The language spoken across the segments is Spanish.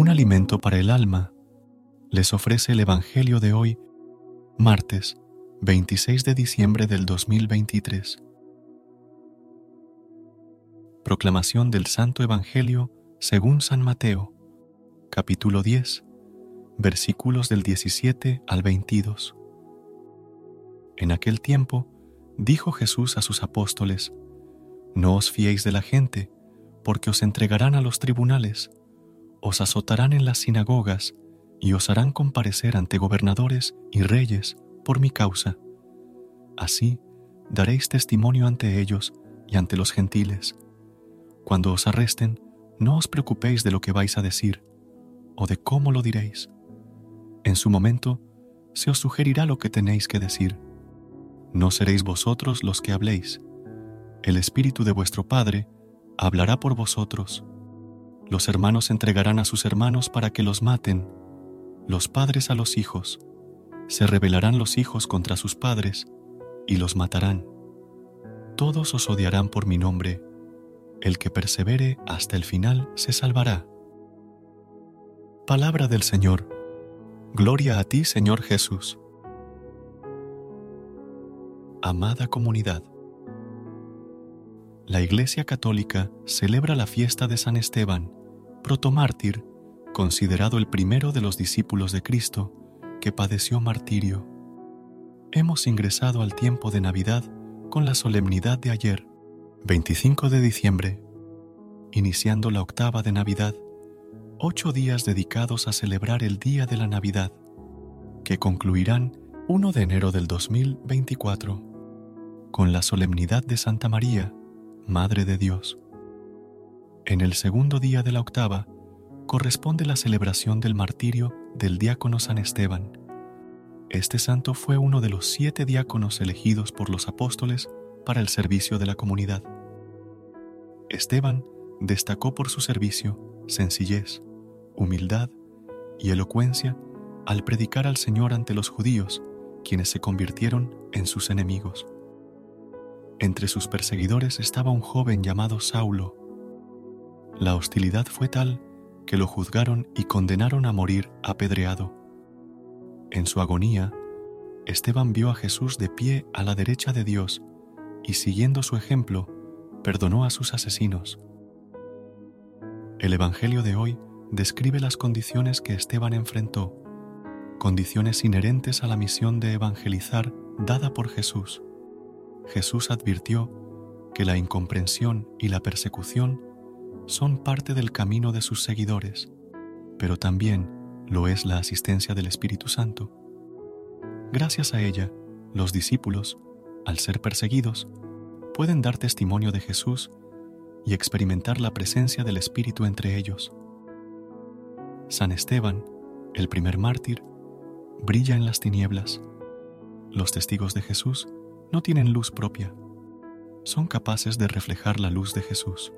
Un alimento para el alma, les ofrece el Evangelio de hoy, martes 26 de diciembre del 2023. Proclamación del Santo Evangelio según San Mateo, capítulo 10, versículos del 17 al 22. En aquel tiempo, dijo Jesús a sus apóstoles, No os fiéis de la gente, porque os entregarán a los tribunales os azotarán en las sinagogas y os harán comparecer ante gobernadores y reyes por mi causa. Así daréis testimonio ante ellos y ante los gentiles. Cuando os arresten, no os preocupéis de lo que vais a decir o de cómo lo diréis. En su momento se os sugerirá lo que tenéis que decir. No seréis vosotros los que habléis. El Espíritu de vuestro Padre hablará por vosotros los hermanos entregarán a sus hermanos para que los maten, los padres a los hijos. Se rebelarán los hijos contra sus padres y los matarán. Todos os odiarán por mi nombre. El que persevere hasta el final se salvará. Palabra del Señor. Gloria a ti, Señor Jesús. Amada comunidad. La Iglesia Católica celebra la fiesta de San Esteban protomártir, considerado el primero de los discípulos de Cristo que padeció martirio. Hemos ingresado al tiempo de Navidad con la solemnidad de ayer, 25 de diciembre, iniciando la octava de Navidad, ocho días dedicados a celebrar el día de la Navidad, que concluirán 1 de enero del 2024, con la solemnidad de Santa María, Madre de Dios. En el segundo día de la octava corresponde la celebración del martirio del diácono San Esteban. Este santo fue uno de los siete diáconos elegidos por los apóstoles para el servicio de la comunidad. Esteban destacó por su servicio, sencillez, humildad y elocuencia al predicar al Señor ante los judíos, quienes se convirtieron en sus enemigos. Entre sus perseguidores estaba un joven llamado Saulo, la hostilidad fue tal que lo juzgaron y condenaron a morir apedreado. En su agonía, Esteban vio a Jesús de pie a la derecha de Dios y siguiendo su ejemplo, perdonó a sus asesinos. El Evangelio de hoy describe las condiciones que Esteban enfrentó, condiciones inherentes a la misión de evangelizar dada por Jesús. Jesús advirtió que la incomprensión y la persecución son parte del camino de sus seguidores, pero también lo es la asistencia del Espíritu Santo. Gracias a ella, los discípulos, al ser perseguidos, pueden dar testimonio de Jesús y experimentar la presencia del Espíritu entre ellos. San Esteban, el primer mártir, brilla en las tinieblas. Los testigos de Jesús no tienen luz propia, son capaces de reflejar la luz de Jesús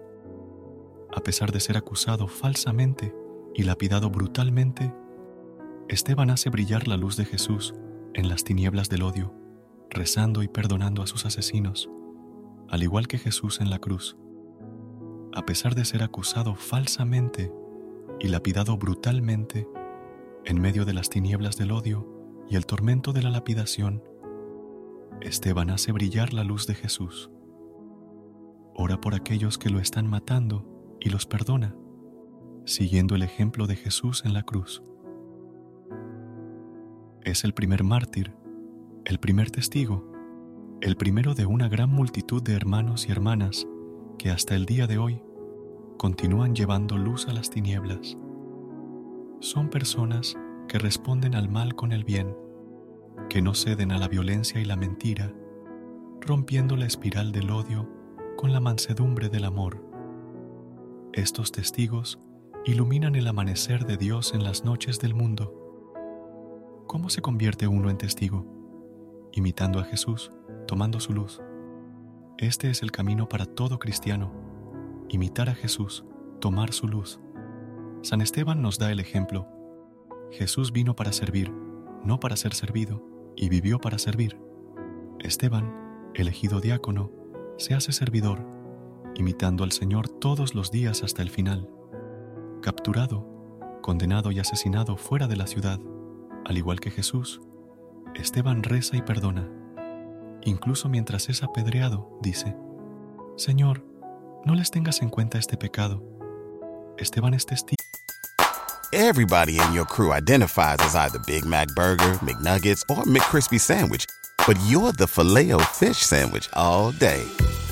a pesar de ser acusado falsamente y lapidado brutalmente, Esteban hace brillar la luz de Jesús en las tinieblas del odio, rezando y perdonando a sus asesinos, al igual que Jesús en la cruz. A pesar de ser acusado falsamente y lapidado brutalmente, en medio de las tinieblas del odio y el tormento de la lapidación, Esteban hace brillar la luz de Jesús. Ora por aquellos que lo están matando y los perdona, siguiendo el ejemplo de Jesús en la cruz. Es el primer mártir, el primer testigo, el primero de una gran multitud de hermanos y hermanas que hasta el día de hoy continúan llevando luz a las tinieblas. Son personas que responden al mal con el bien, que no ceden a la violencia y la mentira, rompiendo la espiral del odio con la mansedumbre del amor. Estos testigos iluminan el amanecer de Dios en las noches del mundo. ¿Cómo se convierte uno en testigo? Imitando a Jesús, tomando su luz. Este es el camino para todo cristiano, imitar a Jesús, tomar su luz. San Esteban nos da el ejemplo. Jesús vino para servir, no para ser servido, y vivió para servir. Esteban, elegido diácono, se hace servidor, imitando al Señor todos los días hasta el final. Capturado, condenado y asesinado fuera de la ciudad, al igual que Jesús, Esteban reza y perdona. Incluso mientras es apedreado, dice, Señor, no les tengas en cuenta este pecado. Esteban es testigo. Everybody in your crew identifies as either Big Mac Burger, McNuggets, or McCrispy Sandwich, but you're the filet fish Sandwich all day.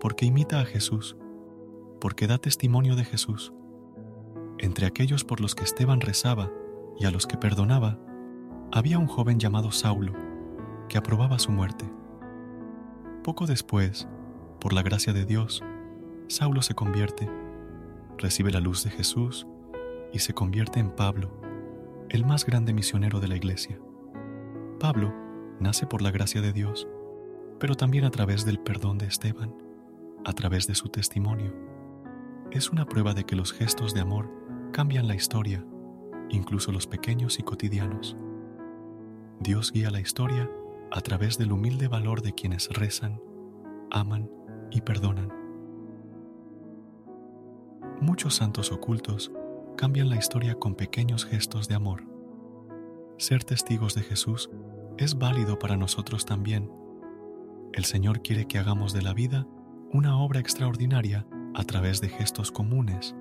Porque imita a Jesús, porque da testimonio de Jesús. Entre aquellos por los que Esteban rezaba y a los que perdonaba, había un joven llamado Saulo, que aprobaba su muerte. Poco después, por la gracia de Dios, Saulo se convierte, recibe la luz de Jesús y se convierte en Pablo, el más grande misionero de la iglesia. Pablo nace por la gracia de Dios pero también a través del perdón de Esteban, a través de su testimonio. Es una prueba de que los gestos de amor cambian la historia, incluso los pequeños y cotidianos. Dios guía la historia a través del humilde valor de quienes rezan, aman y perdonan. Muchos santos ocultos cambian la historia con pequeños gestos de amor. Ser testigos de Jesús es válido para nosotros también el Señor quiere que hagamos de la vida una obra extraordinaria a través de gestos comunes,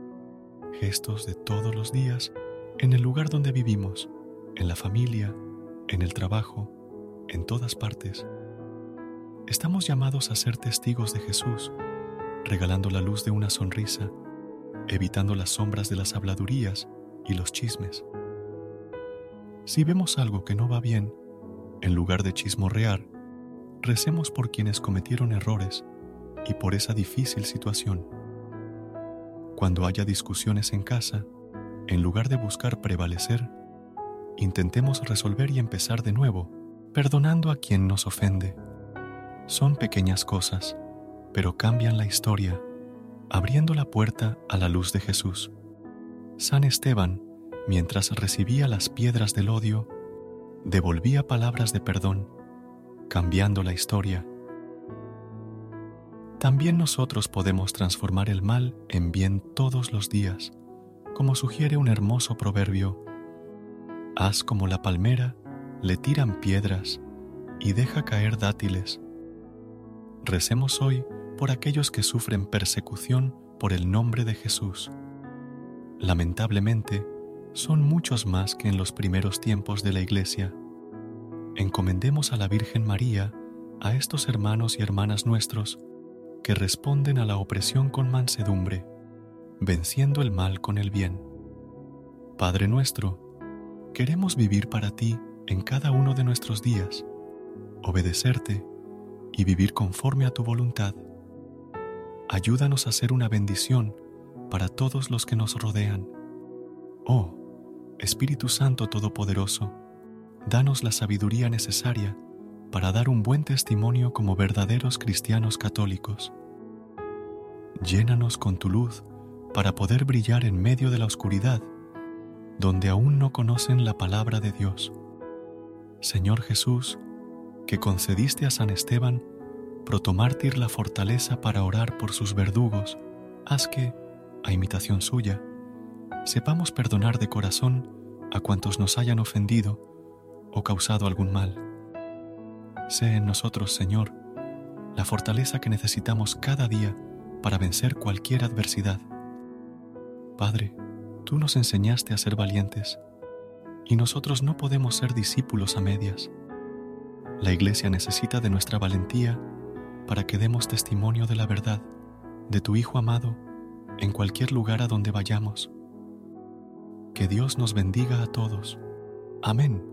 gestos de todos los días en el lugar donde vivimos, en la familia, en el trabajo, en todas partes. Estamos llamados a ser testigos de Jesús, regalando la luz de una sonrisa, evitando las sombras de las habladurías y los chismes. Si vemos algo que no va bien, en lugar de chismorrear, recemos por quienes cometieron errores y por esa difícil situación. Cuando haya discusiones en casa, en lugar de buscar prevalecer, intentemos resolver y empezar de nuevo, perdonando a quien nos ofende. Son pequeñas cosas, pero cambian la historia, abriendo la puerta a la luz de Jesús. San Esteban, mientras recibía las piedras del odio, devolvía palabras de perdón cambiando la historia. También nosotros podemos transformar el mal en bien todos los días, como sugiere un hermoso proverbio. Haz como la palmera, le tiran piedras y deja caer dátiles. Recemos hoy por aquellos que sufren persecución por el nombre de Jesús. Lamentablemente, son muchos más que en los primeros tiempos de la Iglesia encomendemos a la Virgen María a estos hermanos y hermanas nuestros que responden a la opresión con mansedumbre, venciendo el mal con el bien. Padre nuestro, queremos vivir para ti en cada uno de nuestros días, obedecerte y vivir conforme a tu voluntad. Ayúdanos a ser una bendición para todos los que nos rodean. Oh, Espíritu Santo Todopoderoso, danos la sabiduría necesaria para dar un buen testimonio como verdaderos cristianos católicos. Llénanos con tu luz para poder brillar en medio de la oscuridad, donde aún no conocen la palabra de Dios. Señor Jesús, que concediste a San Esteban, protomártir la fortaleza para orar por sus verdugos, haz que, a imitación suya, sepamos perdonar de corazón a cuantos nos hayan ofendido o causado algún mal. Sé en nosotros, Señor, la fortaleza que necesitamos cada día para vencer cualquier adversidad. Padre, tú nos enseñaste a ser valientes y nosotros no podemos ser discípulos a medias. La Iglesia necesita de nuestra valentía para que demos testimonio de la verdad, de tu Hijo amado, en cualquier lugar a donde vayamos. Que Dios nos bendiga a todos. Amén.